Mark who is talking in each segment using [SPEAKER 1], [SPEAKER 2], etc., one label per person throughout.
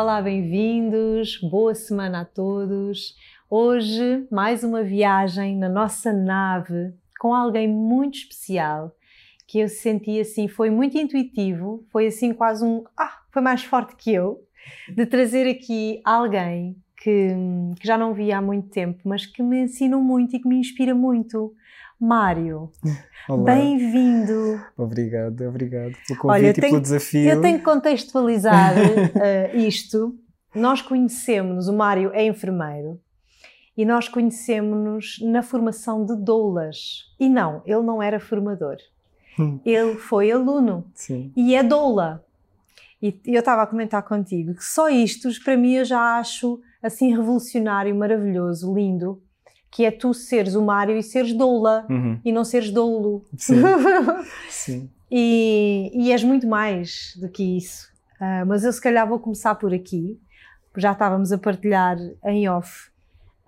[SPEAKER 1] Olá, bem-vindos, boa semana a todos. Hoje, mais uma viagem na nossa nave com alguém muito especial que eu senti assim, foi muito intuitivo, foi assim quase um, ah, foi mais forte que eu, de trazer aqui alguém que, que já não via há muito tempo, mas que me ensina muito e que me inspira muito. Mário, bem-vindo.
[SPEAKER 2] Obrigado, obrigado pelo convite Olha, e tenho, pelo desafio.
[SPEAKER 1] Eu tenho que contextualizar uh, isto. Nós conhecemos, o Mário é enfermeiro, e nós conhecemos-nos na formação de doulas. E não, ele não era formador. Hum. Ele foi aluno
[SPEAKER 2] Sim.
[SPEAKER 1] e é doula. E eu estava a comentar contigo que só isto, para mim, eu já acho assim revolucionário, maravilhoso, lindo, que é tu seres o Mário e seres doula uhum. e não seres doulo.
[SPEAKER 2] Sim. Sim.
[SPEAKER 1] E, e, és muito mais do que isso. Uh, mas eu se calhar vou começar por aqui. Já estávamos a partilhar em off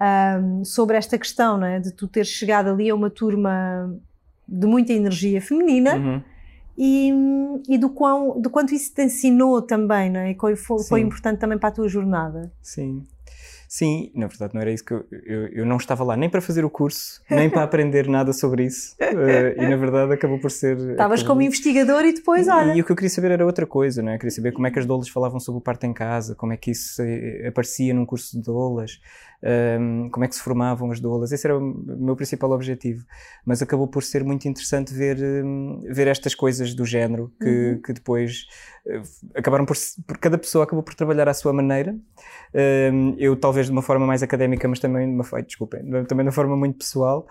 [SPEAKER 1] um, sobre esta questão, não é? De tu teres chegado ali a uma turma de muita energia feminina uhum. e, e do, quão, do quanto isso te ensinou também, não é? E foi, foi importante também para a tua jornada.
[SPEAKER 2] Sim. Sim, na verdade não era isso que eu, eu, eu, não estava lá nem para fazer o curso, nem para aprender nada sobre isso. Uh, e na verdade acabou por ser.
[SPEAKER 1] Estavas como investigador e depois, olha.
[SPEAKER 2] E, e, o que eu queria saber era outra coisa, não é? Eu queria saber como é que as doulas falavam sobre o parto em casa, como é que isso eh, aparecia num curso de doulas um, como é que se formavam as doulas. Esse era o meu principal objetivo. Mas acabou por ser muito interessante ver, um, ver estas coisas do género que, uhum. que depois acabaram por, por. Cada pessoa acabou por trabalhar à sua maneira. Um, eu, talvez de uma forma mais académica, mas também de uma, desculpem, também de uma forma muito pessoal.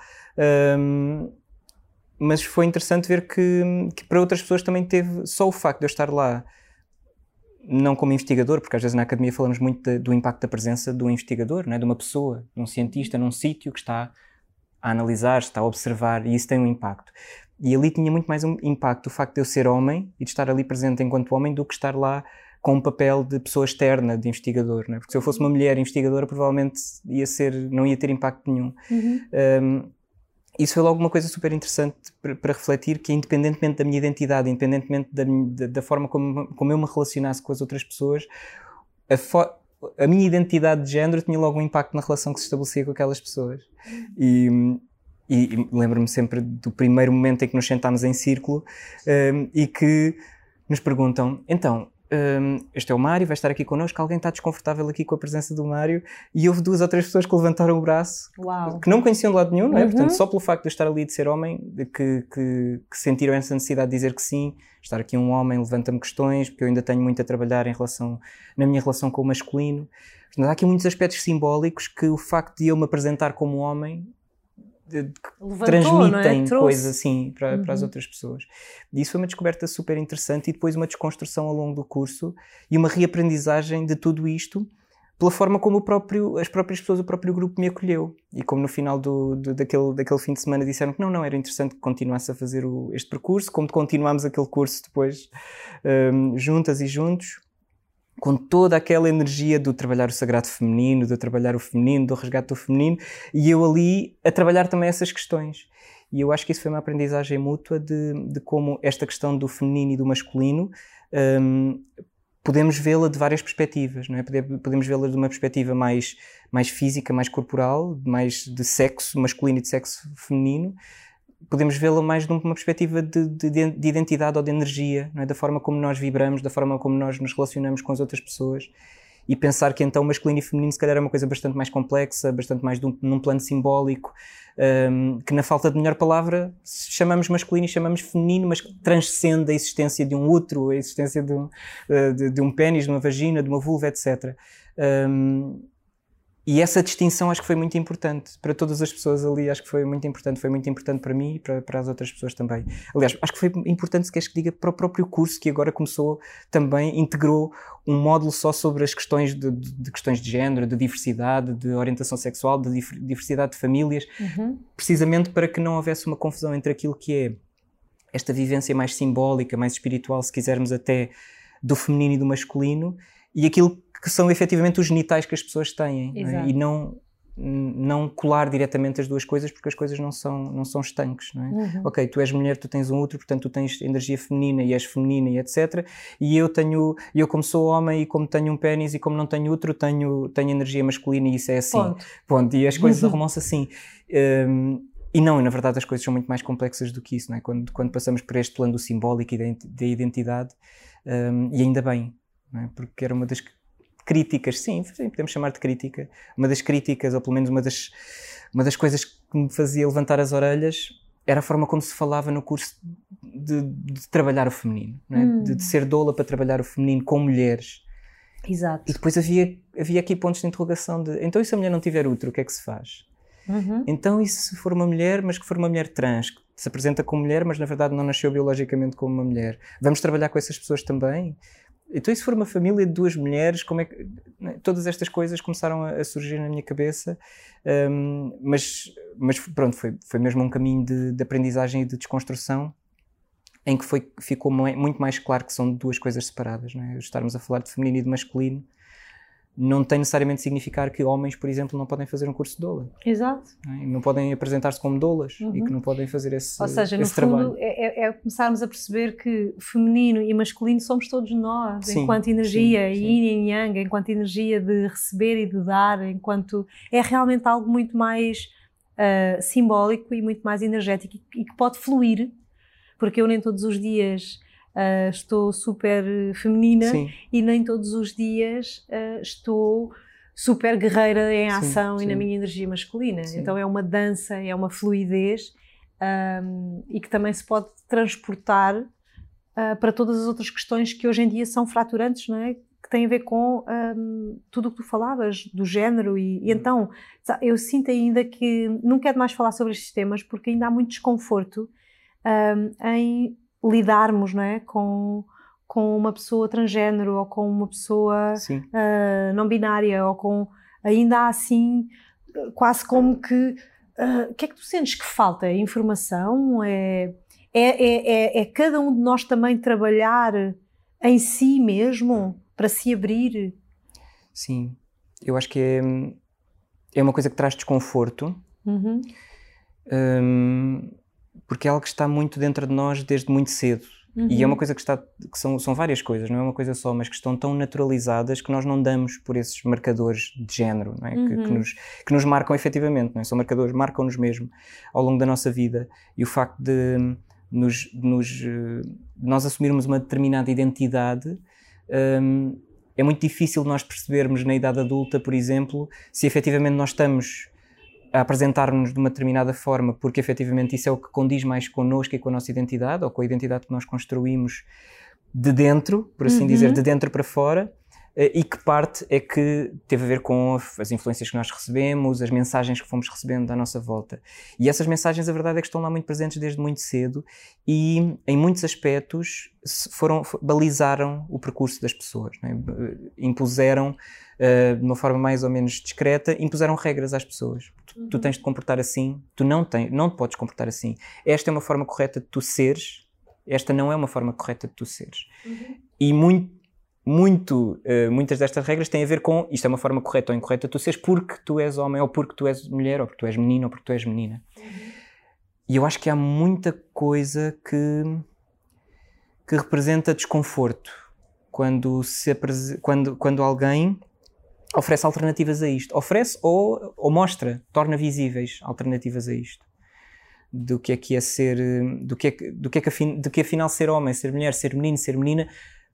[SPEAKER 2] mas foi interessante ver que, que para outras pessoas também teve só o facto de eu estar lá não como investigador, porque às vezes na academia falamos muito de, do impacto da presença do investigador, não é? de uma pessoa, de um cientista num sítio que está a analisar, está a observar, e isso tem um impacto. E ali tinha muito mais um impacto o facto de eu ser homem e de estar ali presente enquanto homem do que estar lá com um papel de pessoa externa, de investigador, não é? porque se eu fosse uma mulher investigadora provavelmente ia ser, não ia ter impacto nenhum. Uhum. Um, isso foi logo uma coisa super interessante para, refletir que independentemente da minha identidade, independentemente da, da, forma como, como eu me relacionasse com as outras pessoas, a, a, minha identidade de género tinha logo um impacto na relação que se estabelecia com aquelas pessoas. E, e, e lembro-me sempre do primeiro momento em que nos sentámos em círculo um, e que nos perguntam, então, um, este é o Mário, vai estar aqui connosco. Alguém está desconfortável aqui com a presença do Mário? E houve duas ou três pessoas que levantaram o braço,
[SPEAKER 1] Uau.
[SPEAKER 2] que não conheciam de lado nenhum, não é? Uhum. Portanto, só pelo facto de eu estar ali de ser homem, de que, que, que, sentiram essa necessidade de dizer que sim. Estar aqui um homem levanta-me questões, porque eu ainda tenho muito a trabalhar em relação, na minha relação com o masculino. Portanto, há aqui muitos aspectos simbólicos que o facto de eu me apresentar como homem Levantou, transmitem é? coisas assim para, uhum. para, as uhum. outras pessoas. E isso foi uma descoberta super interessante e depois uma desconstrução ao longo do curso e uma reaprendizagem de tudo isto pela forma como próprio, as próprias pessoas, o próprio grupo me acolheu. E como no final do, do, daquele, daquele fim de semana disseram que não, não, era interessante que continuasse a fazer o, este percurso, como continuámos aquele curso depois um, juntas e juntos com toda aquela energia do trabalhar o sagrado feminino, do trabalhar o feminino, do resgate do feminino, e eu ali a trabalhar também essas questões. E eu acho que isso foi uma aprendizagem mútua de, de como esta questão do feminino e do masculino um, podemos vê-la de várias perspectivas, não é? Podemos vê-la de uma perspectiva mais, mais física, mais corporal, mais de sexo masculino e de sexo feminino, podemos vê-la mais de uma perspectiva de, de, de, identidade ou de energia, é? da forma como nós vibramos, da forma como nós nos relacionamos com as outras pessoas e pensar que então masculino e feminino se calhar é uma coisa bastante mais complexa, bastante mais um, num plano simbólico, um, que na falta de melhor palavra chamamos masculino e chamamos feminino, mas transcende a existência de um útero, a existência de um, uh, de, de um pênis, de uma vagina, de uma vulva, etc. Um, e essa distinção acho que foi muito importante para todas as pessoas ali, acho que foi muito importante, foi muito importante para mim e para, para as outras pessoas também. Aliás, acho que foi importante, se queres que diga, para o próprio curso que agora começou também, integrou um módulo só sobre as questões de, de, de questões de género, de diversidade, de orientação sexual, de diversidade de famílias, uhum. precisamente para que não houvesse uma confusão entre aquilo que é esta vivência mais simbólica, mais espiritual, se quisermos até, do feminino e do masculino, e aquilo que são efetivamente os genitais que as pessoas têm não é? e não não colar diretamente as duas coisas porque as coisas não são, não são estanques, não é? Uhum. Ok, tu és mulher, tu tens um útero, portanto tu tens energia feminina e és feminina e etc. E eu tenho, eu como sou homem e como tenho um pênis e como não tenho útero, tenho, tenho energia masculina e isso é assim. Ponto. Ponto. E as coisas uhum. arrumam-se assim. Um, e não, na verdade as coisas são muito mais complexas do que isso, não é? Quando, quando passamos por este plano do simbólico e da identidade, um, e ainda bem, é? porque era uma das críticas, sim, podemos chamar de crítica, uma das críticas, ou pelo menos uma das, uma das coisas que me fazia levantar as orelhas era a forma como se falava no curso de, de trabalhar o feminino, é? hum. de, de, ser doula para trabalhar o feminino com mulheres.
[SPEAKER 1] Exato.
[SPEAKER 2] E depois havia, havia aqui pontos de interrogação de então e se a mulher não tiver útero, o que é que se faz? Uhum. Então e se for uma mulher, mas que for uma mulher trans, que se apresenta como mulher, mas na verdade não nasceu biologicamente como uma mulher, vamos trabalhar com essas pessoas também? Então, se for uma família de duas mulheres, como é que. Né, todas estas coisas começaram a, surgir na minha cabeça, um, mas, mas pronto, foi, foi mesmo um caminho de, de aprendizagem e de desconstrução em que foi, ficou muito mais claro que são duas coisas separadas. Não é? Estarmos a falar de feminino e de masculino não tem necessariamente significar que homens, por exemplo, não podem fazer um curso de doula.
[SPEAKER 1] Exato.
[SPEAKER 2] Não, é? não podem apresentar-se como doulas uhum. e que não podem fazer esse
[SPEAKER 1] Ou seja,
[SPEAKER 2] no
[SPEAKER 1] fundo, é, é, é, começarmos a perceber que feminino e masculino somos todos nós, sim, enquanto energia, sim, sim. yin e yang, enquanto energia de receber e de dar, enquanto é realmente algo muito mais uh, simbólico e muito mais energético e que pode fluir, porque eu nem todos os dias uh, estou super feminina sim. e nem todos os dias uh, estou super guerreira em ação sim, sim. e na minha energia masculina. Então é uma dança, é uma fluidez um, e que também se pode transportar uh, para todas as outras questões que hoje em dia são fraturantes, não é? Que têm a ver com um, tudo o que tu falavas, do género, e, e, uhum. então eu sinto ainda que não quero mais falar sobre estes temas porque ainda há muito desconforto um, em lidarmos não é? com, com uma pessoa transgênero ou com uma pessoa uh, não binária ou com ainda assim quase como que uh, o que é que tu sentes que falta? É informação? É, é, é, é, é cada um de nós também trabalhar em si mesmo para se abrir?
[SPEAKER 2] Sim, eu acho que é, é uma coisa que traz desconforto. Uhum. Um, porque é algo que está muito dentro de nós desde muito cedo. Uhum. E é uma uhum. coisa que está, que são, são várias coisas, não é uma coisa só, mas que estão tão naturalizadas que nós não damos por esses marcadores de género, é? Uhum. Que, que, uhum. nos, que nos marcam efetivamente, não é? São marcadores, marcam-nos mesmo ao longo da nossa vida. E o facto de nos, nos, de nós assumirmos uma determinada identidade um, é muito difícil nós percebermos na idade adulta, por exemplo, se efetivamente nós estamos apresentar-nos de uma determinada forma, porque efetivamente isso é o que condiz mais connosco e com a nossa identidade, ou com a identidade que nós construímos de dentro, por assim uhum. dizer, de dentro para fora, eh, e que parte é que teve a ver com as influências que nós recebemos, as mensagens que fomos recebendo da nossa volta. E essas mensagens, a verdade é que estão lá muito presentes desde muito cedo e, em muitos aspectos, foram, balizaram o percurso das pessoas, é? impuseram uh, de uma forma mais ou menos discreta, impuseram regras às pessoas. Tu, tu, uhum. tens de comportar assim, tu não, tens, não te podes comportar assim. Esta é uma forma correta de tu seres, esta não é uma forma correta de tu seres. Uhum. E muito, muito, uh, muitas destas regras têm a ver com isto é uma forma correta ou incorreta de tu seres porque tu és homem, ou porque tu és mulher, ou porque tu és menino, ou porque tu és menina. Uhum. E eu acho que há muita coisa que, que representa desconforto quando, se quando, quando alguém oferece alternativas a isto. Oferece ou, ou mostra, torna visíveis alternativas a isto. Do que é que é ser, do que é do que, é que, afin, do que afinal ser homem, ser mulher, ser menino, ser menina,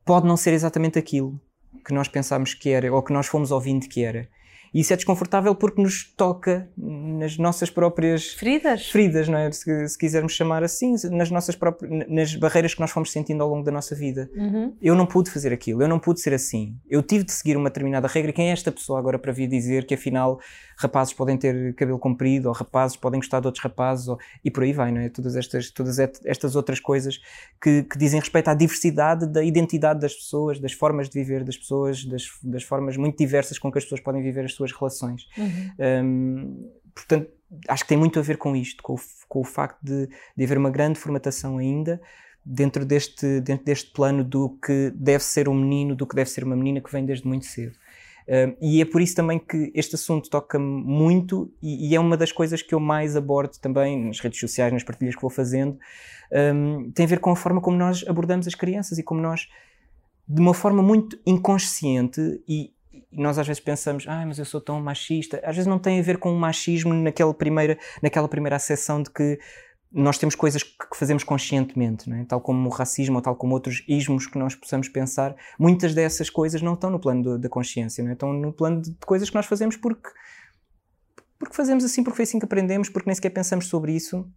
[SPEAKER 2] pode não ser exatamente aquilo que nós pensámos que era ou que nós fomos ouvindo que era. E isso é desconfortável porque nos toca nas nossas próprias
[SPEAKER 1] feridas,
[SPEAKER 2] feridas não é? Se, se quisermos chamar assim, nas nossas próprias, nas barreiras que nós fomos sentindo ao longo da nossa vida. Uhum. Eu não pude fazer aquilo, eu não pude ser assim. Eu tive de seguir uma determinada regra. E quem é esta pessoa agora para vir dizer que afinal rapazes podem ter cabelo comprido ou rapazes podem gostar de outros rapazes ou, e por aí vai, não é? Todas estas, todas estas outras coisas que, que dizem respeito à diversidade da identidade das pessoas, das formas de viver das pessoas, das, das formas muito diversas com que as pessoas podem viver as suas relações. Uhum. Um, portanto, acho que tem muito a ver com isto, com o, com o facto de, de haver uma grande formatação ainda dentro deste, dentro deste plano do que deve ser um menino, do que deve ser uma menina, que vem desde muito cedo. E é por isso também que este assunto toca-me muito e, e, é uma das coisas que eu mais abordo também nas redes sociais, nas partilhas que vou fazendo. Um, tem a ver com a forma como nós abordamos as crianças e como nós, de uma forma muito inconsciente e, e nós às vezes pensamos, ah, mas eu sou tão machista. Às vezes não tem a ver com o machismo naquela primeira, naquela primeira acessão de que nós temos coisas que fazemos conscientemente, é? tal como o racismo ou tal como outros ismos que nós possamos pensar. Muitas dessas coisas não estão no plano da consciência, é? estão no plano de, de coisas que nós fazemos porque, porque fazemos assim, porque foi assim que aprendemos, porque nem sequer pensamos sobre isso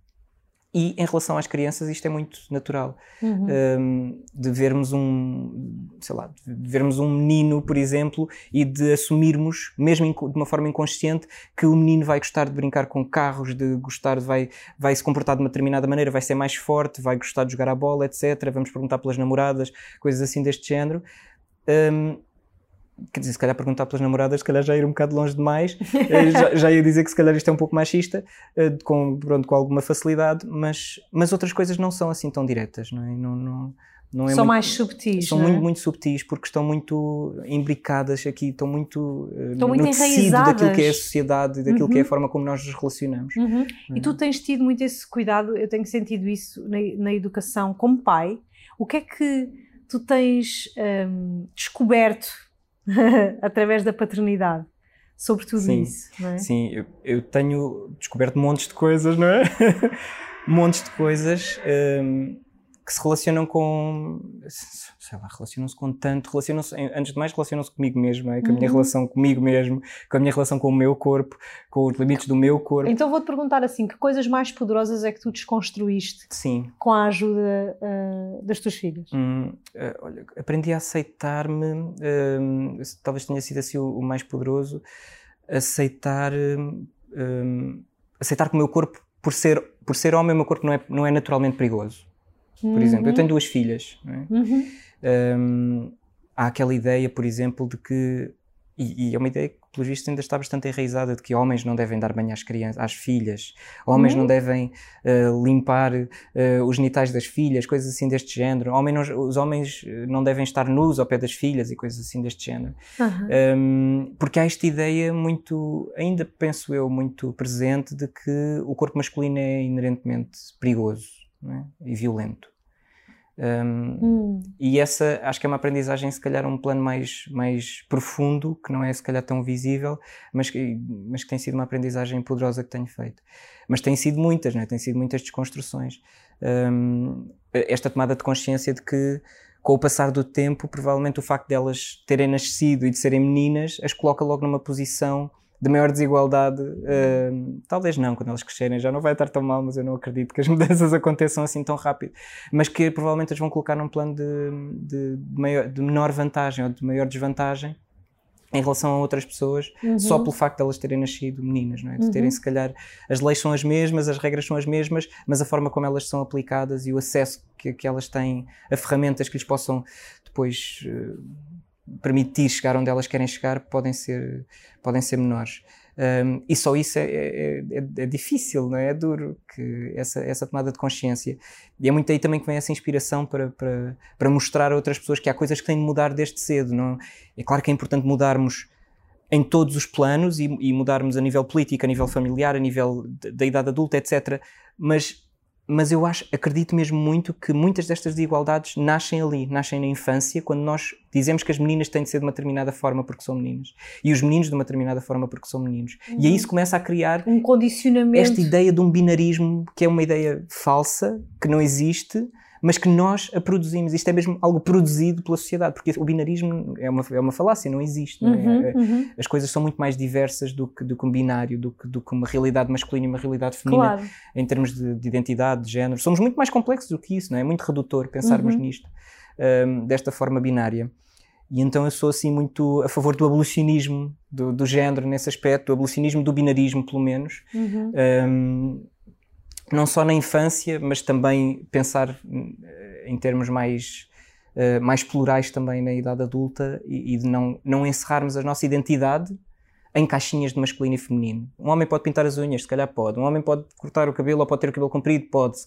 [SPEAKER 2] e em relação às crianças, isto é muito natural. Uhum. Um, de vermos um, sei lá, de vermos um menino, por exemplo, e de assumirmos, mesmo de uma forma inconsciente, que o menino vai gostar de brincar com carros, de gostar, vai, vai se comportar de uma determinada maneira, vai ser mais forte, vai gostar de jogar a bola, etc. Vamos perguntar pelas namoradas, coisas assim deste género. Um, quer dizer, se calhar perguntar pelas namoradas, se calhar já ir um bocado longe demais, eh, já, já, ia dizer que se calhar isto é um pouco machista, eh, com, pronto, com alguma facilidade, mas, mas outras coisas não são assim tão diretas, não é? Não, não,
[SPEAKER 1] não é são muito, mais subtis.
[SPEAKER 2] São
[SPEAKER 1] é?
[SPEAKER 2] muito, muito subtis porque estão muito imbricadas aqui, estão muito, eh, estão muito no tecido daquilo que é a sociedade, daquilo uhum. que é a uhum. forma como nós nos relacionamos.
[SPEAKER 1] Uhum. E tu tens tido muito esse cuidado, eu tenho sentido isso na, na educação como pai. O que é que tu tens hum, descoberto através da paternidade sobre tudo
[SPEAKER 2] sim,
[SPEAKER 1] isso, não é?
[SPEAKER 2] Sim, eu, eu, tenho descoberto montes de coisas, não é? montes de coisas um, que se relacionam com sei lá, relacionam-se com tanto, relacionam-se, antes de mais, relacionam-se comigo mesmo, é? com a minha uhum. relação comigo mesmo, com a minha relação com o meu corpo, com os limites do meu corpo.
[SPEAKER 1] Então vou-te perguntar assim, que coisas mais poderosas é que tu desconstruíste
[SPEAKER 2] Sim.
[SPEAKER 1] com a ajuda uh, das tuas filhas?
[SPEAKER 2] Hum, uh, olha, aprendi a aceitar-me, uh, talvez tenha sido assim o, o mais poderoso, aceitar, aceitar que o meu corpo, por ser, por ser homem, o meu corpo não é, não é naturalmente perigoso. Por uhum. exemplo, eu tenho duas filhas. É? Uhum. Um, há aquela ideia, por exemplo, de que, e, e, é uma ideia que, pelos vistos, ainda está bastante enraizada, de que homens não devem dar banho às crianças, às filhas, homens uhum. não devem uh, limpar uh, os genitais das filhas, coisas assim deste género, Homem não, os homens não devem estar nus ao pé das filhas e coisas assim deste género. Um, porque há esta ideia muito, ainda penso eu, muito presente de que o corpo masculino é inerentemente perigoso é? e violento. Um, hum. E essa acho que é uma aprendizagem, se calhar, um plano mais, mais profundo, que não é se calhar tão visível, mas que, mas que tem sido uma aprendizagem poderosa que tenho feito. Mas tem sido muitas, né? tem sido muitas desconstruções. Um, esta tomada de consciência de que, com o passar do tempo, provavelmente o facto delas terem nascido e de serem meninas as coloca logo numa posição de maior desigualdade, uh, talvez não, quando elas crescerem já não vai estar tão mal, mas eu não acredito que as mudanças aconteçam assim tão rápido, mas que provavelmente as vão colocar num plano de, de, maior, de menor vantagem ou de maior desvantagem em relação a outras pessoas, uhum. só pelo facto de elas terem nascido meninas, não é? de uhum. terem se calhar, as leis são as mesmas, as regras são as mesmas, mas a forma como elas são aplicadas e o acesso que, que elas têm a ferramentas que lhes possam depois uh, permitir chegar onde elas querem chegar podem ser, podem ser menores. Um, e só isso é, é, é, é, difícil, não é? É duro que essa, essa tomada de consciência. E é muito aí também que vem essa inspiração para, para, para mostrar a outras pessoas que há coisas que têm de mudar desde cedo. Não? É claro que é importante mudarmos em todos os planos e, e mudarmos a nível político, a nível familiar, a nível da idade adulta, etc. Mas mas eu acho, acredito mesmo muito que muitas destas desigualdades nascem ali, nascem na infância, quando nós dizemos que as meninas têm de ser de uma determinada forma porque são meninas e os meninos de uma determinada forma porque são meninos. Uhum. E aí isso começa a criar
[SPEAKER 1] um condicionamento.
[SPEAKER 2] Esta ideia de um binarismo que é uma ideia falsa, que não existe, mas que nós a produzimos. Isto é mesmo algo produzido pela sociedade, porque o binarismo é uma, é uma falácia, não existe. Não é? uhum, é, uhum. As coisas são muito mais diversas do que, do que um binário, do que, do que uma realidade masculina e uma realidade feminina, claro. em termos de, de, identidade, de género. Somos muito mais complexos do que isso, não é? É muito redutor pensarmos uhum. nisto, um, desta forma binária. E então eu sou assim muito a favor do abolicionismo do, do género nesse aspecto, do abolicionismo do binarismo, pelo menos. Uhum. Um, não só na infância, mas também pensar eh, em termos mais, uh, mais plurais também na idade adulta e, e, de não, não encerrarmos a nossa identidade em caixinhas de masculino e feminino. Um homem pode pintar as unhas, se calhar pode. Um homem pode cortar o cabelo ou pode ter o cabelo comprido, pode.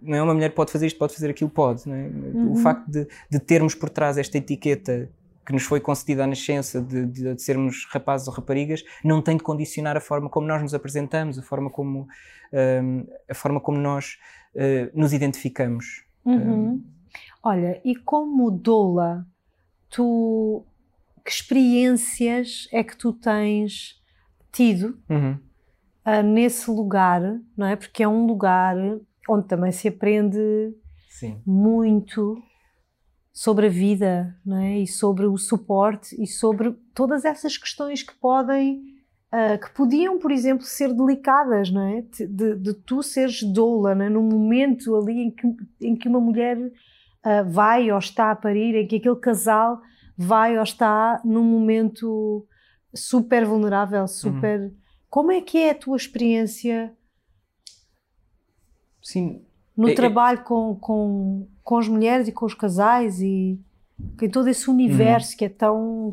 [SPEAKER 2] Não é uma mulher pode fazer isto, pode fazer aquilo, pode. É? Uhum. O facto de, de termos por trás esta etiqueta que nos foi concedida a nascença de, de, de, sermos rapazes ou raparigas não tem de condicionar a forma como nós nos apresentamos, a forma como, um, a forma como nós uh, nos identificamos.
[SPEAKER 1] Uhum. Um, Olha, e como doula, tu que experiências é que tu tens tido
[SPEAKER 2] uhum.
[SPEAKER 1] uh, nesse lugar, não é? Porque é um lugar onde também se aprende
[SPEAKER 2] Sim.
[SPEAKER 1] muito sobre a vida, não é? E sobre o suporte e sobre todas essas questões que podem uh, que podiam, por exemplo, ser delicadas, não é? De, de tu seres doula, é? num momento ali em que, em que uma mulher uh, vai ou está a parir, em que aquele casal vai ou está num momento super vulnerável, super. Uhum. Como é que é a tua experiência?
[SPEAKER 2] Sim.
[SPEAKER 1] No é, é trabalho é... Com, com, com as mulheres e com os casais e em todo esse universo uhum. que é tão.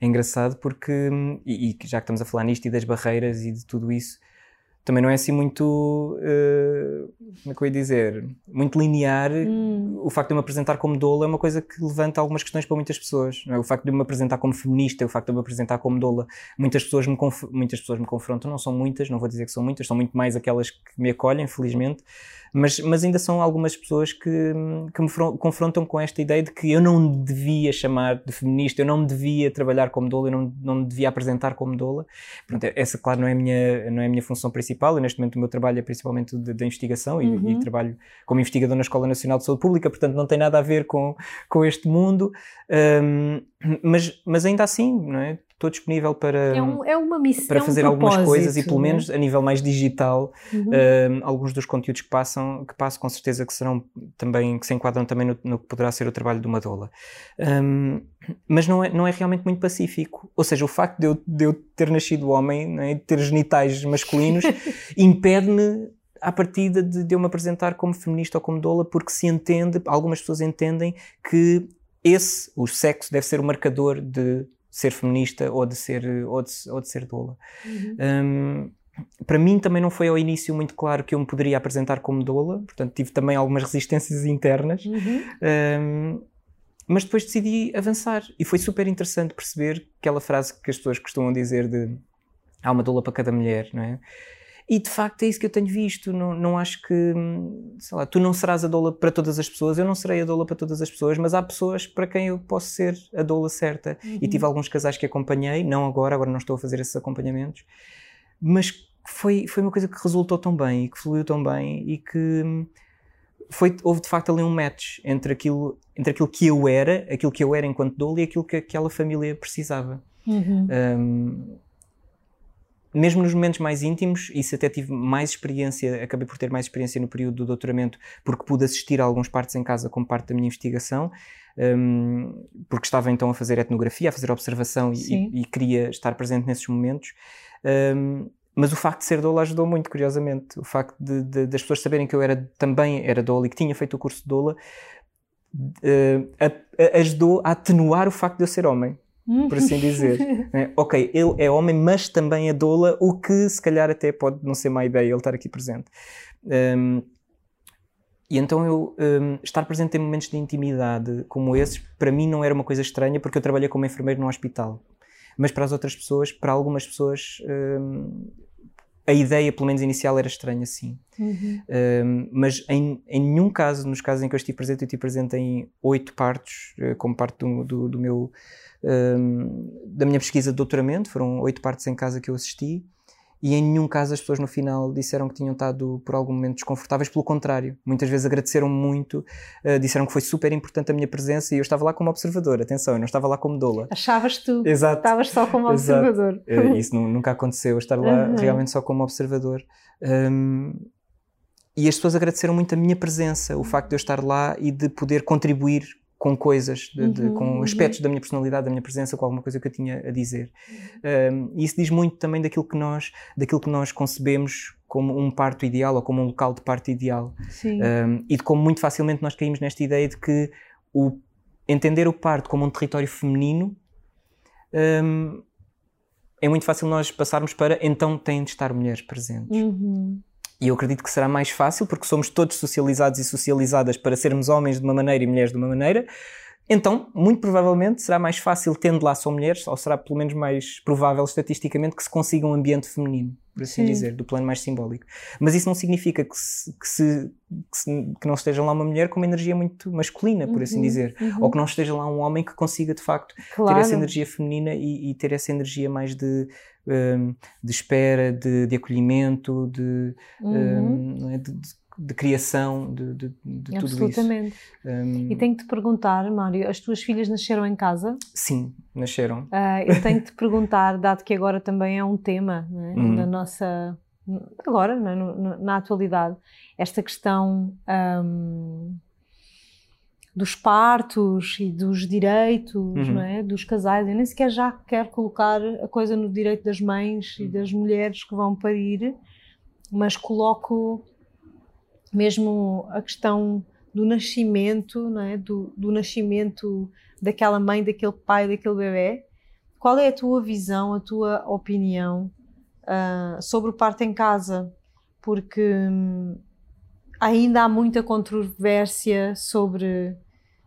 [SPEAKER 2] É engraçado porque, e, e, já que estamos a falar nisto e das barreiras e de tudo isso, também não é assim muito, uh, como é que eu ia dizer, muito linear. Hum. O facto de eu me apresentar como doula é uma coisa que levanta algumas questões para muitas pessoas. É? O facto de eu me apresentar como feminista, o facto de eu me apresentar como doula, muitas pessoas me, muitas pessoas me confrontam, não são muitas, não vou dizer que são muitas, são muito mais aquelas que me acolhem, felizmente, mas, mas ainda são algumas pessoas que, que me confrontam com esta ideia de que eu não me devia chamar de feminista, eu não me devia trabalhar como doula, eu não, não me devia apresentar como doula. Pronto, essa, claro, não é a minha, não é a minha função principal. Eu, neste momento, o meu trabalho é principalmente da investigação e, uhum. e, trabalho como investigador na Escola Nacional de Saúde Pública, portanto, não tem nada a ver com, com este mundo. Um, mas, mas ainda assim, não é? Estou disponível para,
[SPEAKER 1] é, um, é uma missão,
[SPEAKER 2] para fazer
[SPEAKER 1] um
[SPEAKER 2] algumas coisas e pelo menos a nível mais digital uhum. uh, alguns dos conteúdos que passam que passo com certeza que serão também que se enquadram também no, no que poderá ser o trabalho de uma doula um, mas não é, não é realmente muito pacífico ou seja, o facto de eu, de eu ter nascido homem é? de ter genitais masculinos impede-me à partida de, de eu me apresentar como feminista ou como doula porque se entende, algumas pessoas entendem que esse, o sexo deve ser o marcador de ser feminista ou de ser, ou de, ou de ser doula. Uhum. Um, para mim também não foi ao início muito claro que eu me poderia apresentar como doula, portanto tive também algumas resistências internas, uhum. um, mas depois decidi avançar e foi super interessante perceber aquela frase que as pessoas costumam dizer de há uma doula para cada mulher, não é? E de facto é isso que eu tenho visto. Não, não acho que, sei lá, tu não serás a doula para todas as pessoas, eu não serei a doula para todas as pessoas, mas há pessoas para quem eu posso ser a doula certa. Uhum. E tive alguns casais que acompanhei, não agora, agora não estou a fazer esses acompanhamentos, mas foi, foi uma coisa que resultou tão bem e que fluiu tão bem e que foi, houve de facto ali um match entre aquilo, entre aquilo que eu era, aquilo que eu era enquanto doula e aquilo que aquela família precisava.
[SPEAKER 1] Uhum.
[SPEAKER 2] Um, mesmo nos momentos mais íntimos, isso até tive mais experiência, acabei por ter mais experiência no período do doutoramento, porque pude assistir a alguns partes em casa como parte da minha investigação, um, porque estava então a fazer etnografia, a fazer observação e, e, queria estar presente nesses momentos. Um, mas o facto de ser doula ajudou muito, curiosamente. O facto de, de, das pessoas saberem que eu era, também era doula e que tinha feito o curso de doula uh, a, a, ajudou a atenuar o facto de eu ser homem por assim dizer. é, ok, ele é homem, mas também é doula, o que se calhar até pode não ser má ideia ele estar aqui presente. Um, e então eu um, estar presente em momentos de intimidade como esses, para mim não era uma coisa estranha, porque eu trabalhei como enfermeiro no hospital. Mas para as outras pessoas, para algumas pessoas, um, a ideia, pelo menos inicial, era estranha, sim.
[SPEAKER 1] Uhum.
[SPEAKER 2] Um, mas em, em, nenhum caso, nos casos em que eu estive presente, eu estive presente em oito partos, uh, como parte do, do, do meu da minha pesquisa de doutoramento, foram oito partes em casa que eu assisti, e em nenhum caso as pessoas no final disseram que tinham estado por algum momento desconfortáveis, pelo contrário, muitas vezes agradeceram muito, uh, disseram que foi super importante a minha presença e eu estava lá como observador, atenção, eu não estava lá como doula.
[SPEAKER 1] Achavas tu,
[SPEAKER 2] Exato.
[SPEAKER 1] estavas só como observador.
[SPEAKER 2] Uh, isso nunca aconteceu, eu estar lá uhum. realmente só como observador. Um, e as pessoas agradeceram muito a minha presença, o facto de eu estar lá e de poder contribuir com coisas, de, de, uhum, com uhum. aspectos da minha personalidade, da minha presença, com alguma coisa que eu tinha a dizer. Um, e isso diz muito também daquilo que nós, daquilo que nós concebemos como um parto ideal ou como um local de parto ideal. Um, e de como muito facilmente nós caímos nesta ideia de que o, entender o parto como um território feminino um, é muito fácil nós passarmos para então têm de estar mulheres presentes.
[SPEAKER 1] Uhum.
[SPEAKER 2] E eu acredito que será mais fácil, porque somos todos socializados e socializadas para sermos homens de uma maneira e mulheres de uma maneira. então, muito provavelmente, será mais fácil, tendo lá só mulheres, ou será pelo menos mais provável estatisticamente, que se consiga um ambiente feminino, por assim Sim. dizer, do plano mais simbólico. Mas isso não significa que, se, que, se, que, se, que, não esteja lá uma mulher com uma energia muito masculina, por assim uhum, assim dizer. Uhum. Ou que não esteja lá um homem que consiga, de facto, claro. ter essa energia feminina e, e ter essa energia mais de, um, de espera, de, de acolhimento, de, uhum. um, é? de, de criação de, tudo isso. Absolutamente.
[SPEAKER 1] Um, e tenho que te perguntar, Mário, as tuas filhas nasceram em casa?
[SPEAKER 2] Sim, nasceram.
[SPEAKER 1] Uh, eu tenho que te perguntar, dado que agora também é um tema é? uhum. na nossa. Agora, é? no, na atualidade, esta questão dos partos e dos direitos uhum. é? dos casais. Eu nem sequer já quero colocar a coisa no direito das mães e das mulheres que vão parir, mas coloco mesmo a questão do nascimento, não é? do, do nascimento daquela mãe, daquele pai, daquele bebê. Qual é a tua visão, a tua opinião uh, sobre o parto em casa? Porque hum, ainda há muita controvérsia sobre,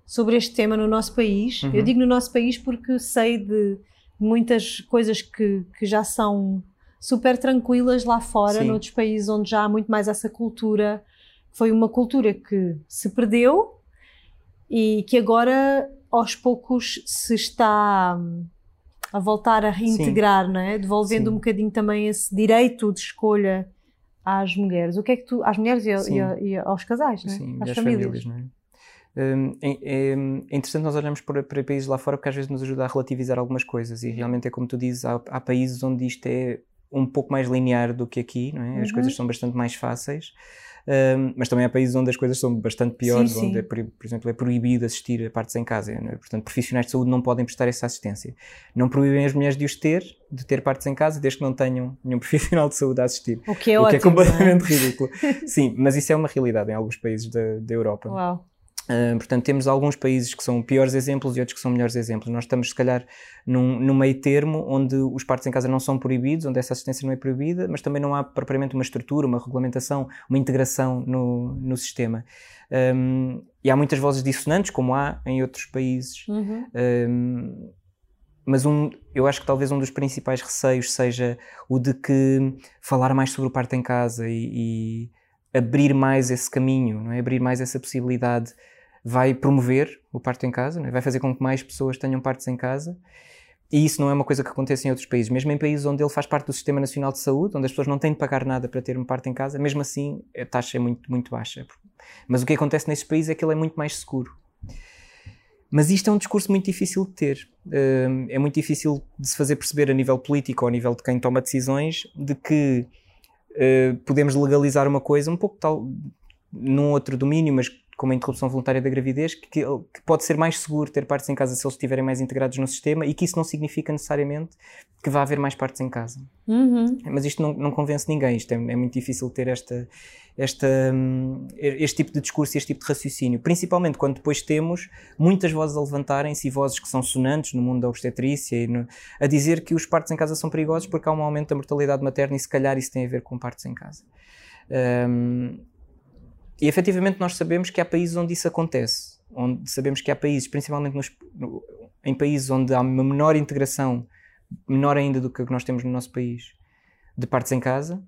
[SPEAKER 1] sobre este tema no nosso país. Uhum. Eu digo no nosso país porque sei de muitas coisas que, que já são super tranquilas lá fora, Sim. noutros países onde já há muito mais essa cultura foi uma cultura que se perdeu e que agora aos poucos se está hum, a voltar a reintegrar, Sim. não é? Devolvendo Sim. um bocadinho também esse direito de escolha às mulheres. O que é que tu, às mulheres e, e, e aos casais, não é?
[SPEAKER 2] Sim, às famílias. famílias não é? Hum, é, é, é, interessante nós olharmos para, para, países lá fora porque às vezes nos ajuda a relativizar algumas coisas e realmente é como tu dizes, há, há países onde isto é um pouco mais linear do que aqui, não é? As uhum. coisas são bastante mais fáceis mas também há países onde as coisas são bastante piores, sim, sim. onde, é, por, exemplo, é proibido assistir a partes em casa. É? Portanto, profissionais de saúde não podem prestar essa assistência. Não proíbem as mulheres de os ter, de ter partes em casa, desde que não tenham nenhum profissional de saúde a assistir.
[SPEAKER 1] O que é,
[SPEAKER 2] o
[SPEAKER 1] ótimo,
[SPEAKER 2] que é completamente é? ridículo. sim, mas isso é uma realidade em alguns países da, da Europa.
[SPEAKER 1] Uau.
[SPEAKER 2] Uh, portanto, temos alguns países que são piores exemplos e outros que são melhores exemplos. Nós estamos, se calhar, num, num meio termo onde os partos em casa não são proibidos, onde essa assistência não é proibida, mas também não há propriamente uma estrutura, uma regulamentação, uma integração no, no sistema. Um, e há muitas vozes dissonantes, como há em outros países. Uhum. Um, mas um, eu acho que talvez um dos principais receios seja o de que falar mais sobre o parto em casa e, e abrir mais esse caminho, não é? abrir mais essa possibilidade vai promover o parto em casa, é? vai fazer com que mais pessoas tenham partos em casa. E isso não é uma coisa que acontece em outros países. Mesmo em países onde ele faz parte do Sistema Nacional de Saúde, onde as pessoas não têm de pagar nada para ter um parto em casa, mesmo assim a taxa é muito, muito baixa. Mas o que acontece nesses países é que ele é muito mais seguro. Mas isto é um discurso muito difícil de ter. Hum, é muito difícil de se fazer perceber a nível político ou a nível de quem toma decisões de que uh, podemos legalizar uma coisa um pouco tal num outro domínio, mas como a interrupção voluntária da gravidez, que, que, pode ser mais seguro ter partes em casa se eles estiverem mais integrados no sistema e que isso não significa necessariamente que vá haver mais partes em casa.
[SPEAKER 1] Uhum.
[SPEAKER 2] Mas isto não, não, convence ninguém, isto é, é muito difícil ter esta, esta, hum, este tipo de discurso e este tipo de raciocínio, principalmente quando depois temos muitas vozes a levantarem-se e vozes que são sonantes no mundo da obstetrícia e no, a dizer que os partos em casa são perigosos porque há um aumento da mortalidade materna e se calhar isso tem a ver com partos em casa. Um, e efetivamente nós sabemos que há países onde isso acontece, onde sabemos que há países, principalmente nos, no, em países onde há uma menor integração, menor ainda do que nós temos no nosso país, de partes em casa,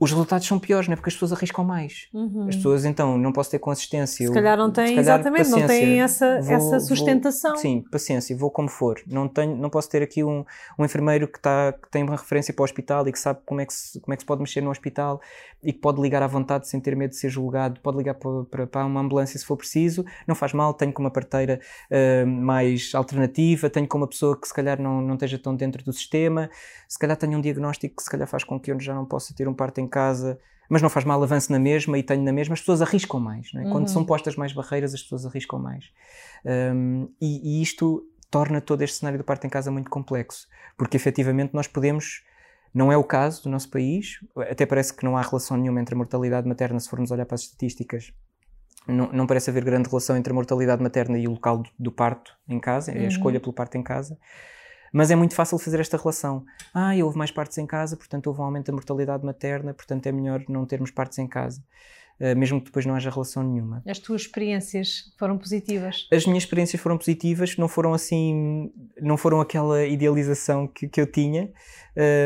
[SPEAKER 2] os resultados são piores, não é? Porque as pessoas arriscam mais. Uhum. As pessoas, então, não posso ter consistência.
[SPEAKER 1] Se calhar não têm, exatamente, não têm essa, vou, essa sustentação.
[SPEAKER 2] Vou, sim, paciência, vou como for. Não, tenho, não posso ter aqui um, um enfermeiro que, tá, que tem uma referência para o hospital e que sabe como é que, se, como é que se pode mexer no hospital e que pode ligar à vontade sem ter medo de ser julgado, pode ligar para, para, para uma ambulância se for preciso, não faz mal, tenho com uma parteira uh, mais alternativa, tenho com uma pessoa que se calhar não, não esteja tão dentro do sistema, se calhar tenho um diagnóstico que se calhar faz com que eu já não possa ter um parto em casa, mas não faz mal, avance na mesma e tenho na mesma, as pessoas arriscam mais. É? Uhum. Quando são postas mais barreiras, as pessoas arriscam mais. Um, e, e, isto torna todo este cenário do parto em casa muito complexo, porque efetivamente nós podemos. Não é o caso do nosso país, até parece que não há relação nenhuma entre a mortalidade materna, se formos olhar para as estatísticas, não, não, parece haver grande relação entre a mortalidade materna e o local do, do parto em casa, é a uhum. escolha pelo parto em casa. Mas é muito fácil fazer esta relação. Ah, houve mais partes em casa, portanto houve um aumento da mortalidade materna, portanto é melhor não termos partes em casa. Uh, mesmo que depois não haja relação nenhuma.
[SPEAKER 1] As tuas experiências foram positivas?
[SPEAKER 2] As minhas experiências foram positivas, não foram assim, não foram aquela idealização que, que eu tinha,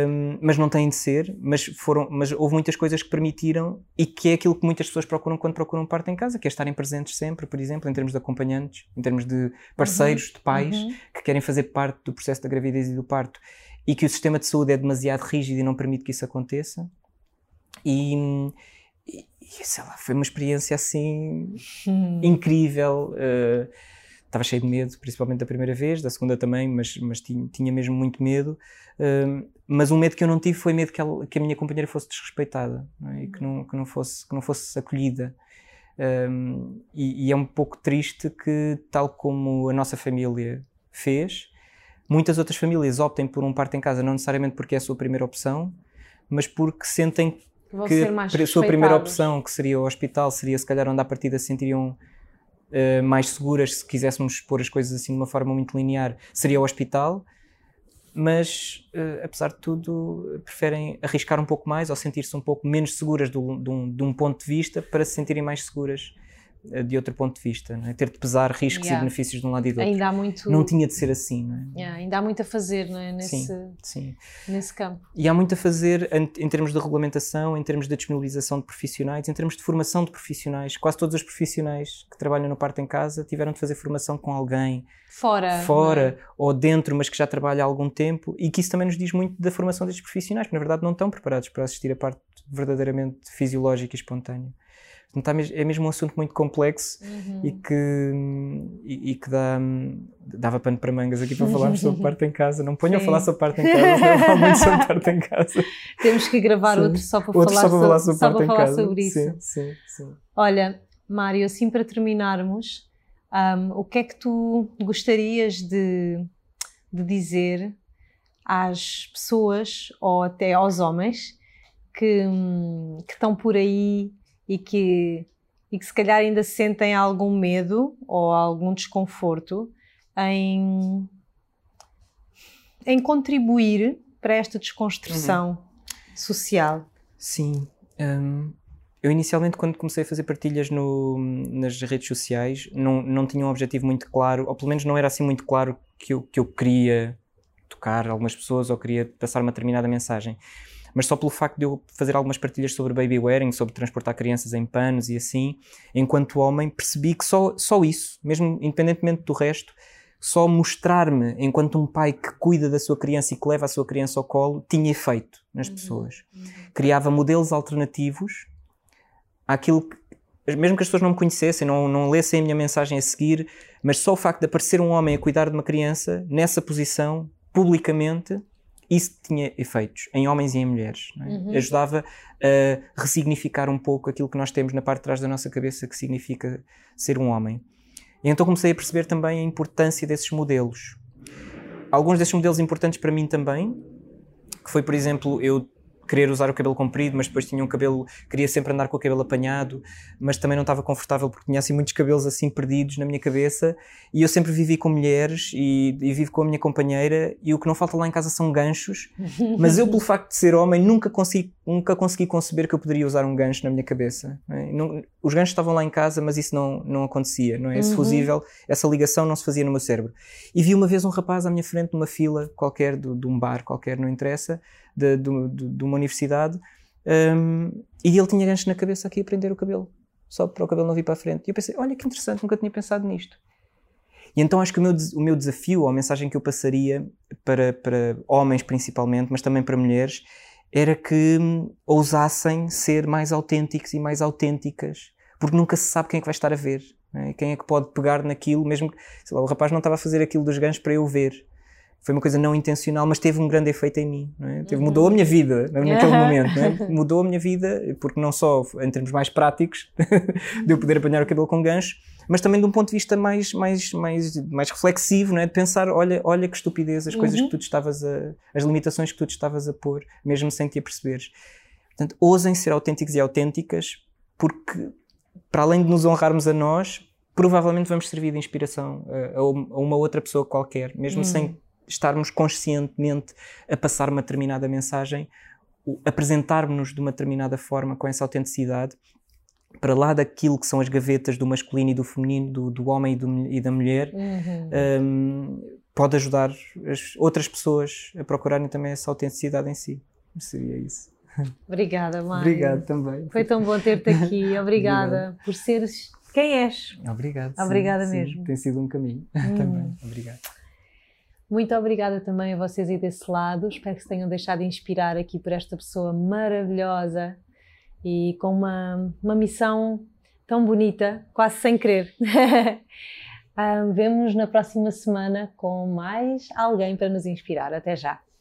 [SPEAKER 2] um, mas não têm de ser, mas, foram, mas houve muitas coisas que permitiram e que é aquilo que muitas pessoas procuram quando procuram parte em casa, que é estarem presentes sempre, por exemplo, em termos de acompanhantes, em termos de parceiros, uhum. de pais, uhum. que querem fazer parte do processo da gravidez e do parto e que o sistema de saúde é demasiado rígido e não permite que isso aconteça. E, e sei lá, foi uma experiência assim hum. incrível. Uh, estava cheio de medo, principalmente da primeira vez, da segunda também, mas, mas tinha, tinha mesmo muito medo. Uh, mas um medo que eu não tive foi medo que, ela, que a minha companheira fosse desrespeitada é? e que não, que, não fosse, que não fosse acolhida. Um, e, e, é um pouco triste que, tal como a nossa família fez, muitas outras famílias optem por um parto em casa, não necessariamente porque é a sua primeira opção, mas porque sentem que a sua primeira opção, que seria o hospital, seria se calhar onde à partida se sentiriam uh, mais seguras, se quiséssemos pôr as coisas assim de uma forma muito linear, seria o hospital. Mas, uh, apesar de tudo, preferem arriscar um pouco mais ou sentir-se um pouco menos seguras do, de, um, de um ponto de vista para se sentirem mais seguras de outro ponto de vista, é? ter de pesar riscos yeah. e benefícios de um lado e do outro.
[SPEAKER 1] Ainda há muito...
[SPEAKER 2] Não tinha de ser assim, não é?
[SPEAKER 1] Yeah, ainda há muito a fazer não é? nesse, sim, sim. nesse campo.
[SPEAKER 2] E há muito a fazer em, termos de regulamentação, em termos de disponibilização de profissionais, em termos de formação de profissionais. Quase todos os profissionais que trabalham no parto em casa tiveram de fazer formação com alguém
[SPEAKER 1] fora,
[SPEAKER 2] fora é? ou dentro, mas que já trabalha há algum tempo e que isso também nos diz muito da formação destes profissionais, que na verdade não estão preparados para assistir a parte verdadeiramente fisiológica e espontânea. Portanto, é mesmo um assunto muito complexo uhum. e que, e, e, que dá, dava pano para mangas aqui para falarmos sobre parte em casa. Não ponham a falar sobre parte em casa, não muito sobre parte em casa.
[SPEAKER 1] Temos que gravar sim. outro só para outro falar, só para falar sobre, só para falar sobre isso.
[SPEAKER 2] Sim, sim, sim.
[SPEAKER 1] Olha, Mário, assim para terminarmos, um, o que é que tu gostarias de, de dizer às pessoas ou até aos homens que, hum, que estão por aí e que, e que se calhar ainda sentem algum medo ou algum desconforto em, em contribuir para esta desconstrução uhum. social.
[SPEAKER 2] Sim. Um, eu inicialmente, quando comecei a fazer partilhas no, nas redes sociais, não, não tinha um objetivo muito claro, ou pelo menos não era assim muito claro que eu, que eu queria tocar algumas pessoas ou queria passar uma determinada mensagem mas só pelo facto de eu fazer algumas partilhas sobre baby wearing, sobre transportar crianças em panos e assim, enquanto homem, percebi que só, só isso, mesmo independentemente do resto, só mostrar-me enquanto um pai que cuida da sua criança e que leva a sua criança ao colo tinha efeito nas uhum. pessoas. Uhum. Criava modelos alternativos àquilo que, mesmo que as pessoas não me conhecessem, não, não lessem a minha mensagem a seguir, mas só o facto de aparecer um homem a cuidar de uma criança nessa posição, publicamente, isso tinha efeitos em homens e em mulheres. É? Uhum. Ajudava a ressignificar um pouco aquilo que nós temos na parte de trás da nossa cabeça que significa ser um homem. E então comecei a perceber também a importância desses modelos. Alguns desses modelos importantes para mim também, que foi, por exemplo, eu querer usar o cabelo comprido, mas depois tinha um cabelo, queria sempre andar com o cabelo apanhado, mas também não estava confortável porque tinha assim muitos cabelos assim perdidos na minha cabeça e eu sempre vivi com mulheres e, e vivo com a minha companheira e o que não falta lá em casa são ganchos, mas eu pelo facto de ser homem nunca consegui, nunca consegui conceber que eu poderia usar um gancho na minha cabeça. É? Não, os ganchos estavam lá em casa, mas isso não, não acontecia, não é? Esse uhum. fusível, essa ligação não se fazia no meu cérebro. E vi uma vez um rapaz à minha frente numa fila qualquer, de, de um bar qualquer, não interessa, de, de, de uma universidade um, e ele tinha ganchos na cabeça aqui a prender o cabelo, só para o cabelo não vir para a frente. E eu pensei, olha que interessante, nunca tinha pensado nisto. E então acho que o meu, o meu desafio, ou a mensagem que eu passaria para, para homens principalmente, mas também para mulheres, era que hum, ousassem ser mais autênticos e mais autênticas, porque nunca se sabe quem é que vai estar a ver. É? Quem é que pode pegar naquilo, mesmo que lá, o rapaz não estava a fazer aquilo dos ganchos para eu ver foi uma coisa não intencional, mas teve um grande efeito em mim. É? Teve, uhum. Mudou a minha vida naquele momento. É? Mudou a minha vida, porque não só em termos mais práticos, de eu poder apanhar o cabelo com gancho, mas também de um ponto de vista mais, mais, mais, mais reflexivo, é? de pensar: olha, olha que estupidez, as coisas uhum. que tu te estavas a. as limitações que tu te estavas a pôr, mesmo sem te aperceberes. Portanto, ousem ser autênticos e autênticas, porque para além de nos honrarmos a nós, provavelmente vamos servir de inspiração a, a uma outra pessoa qualquer, mesmo uhum. sem estarmos conscientemente a passar uma determinada mensagem, apresentarmos-nos de uma determinada forma com essa autenticidade, para lá daquilo que são as gavetas do masculino e do feminino, do, do homem e, do, e, da mulher, uhum. um, pode ajudar as outras pessoas a procurarem também essa autenticidade em si. Seria isso.
[SPEAKER 1] Obrigada, Mário.
[SPEAKER 2] Obrigado também.
[SPEAKER 1] Foi tão bom ter-te aqui. Obrigada por seres quem és.
[SPEAKER 2] Obrigado.
[SPEAKER 1] Obrigada
[SPEAKER 2] sim,
[SPEAKER 1] mesmo.
[SPEAKER 2] Sim, tem sido um caminho hum. também. Obrigado.
[SPEAKER 1] Muito obrigada também a vocês aí desse lado. Espero que se tenham deixado inspirar aqui por esta pessoa maravilhosa e com uma, uma missão tão bonita, quase sem querer. um, Vemo-nos na próxima semana com mais alguém para nos inspirar. Até já!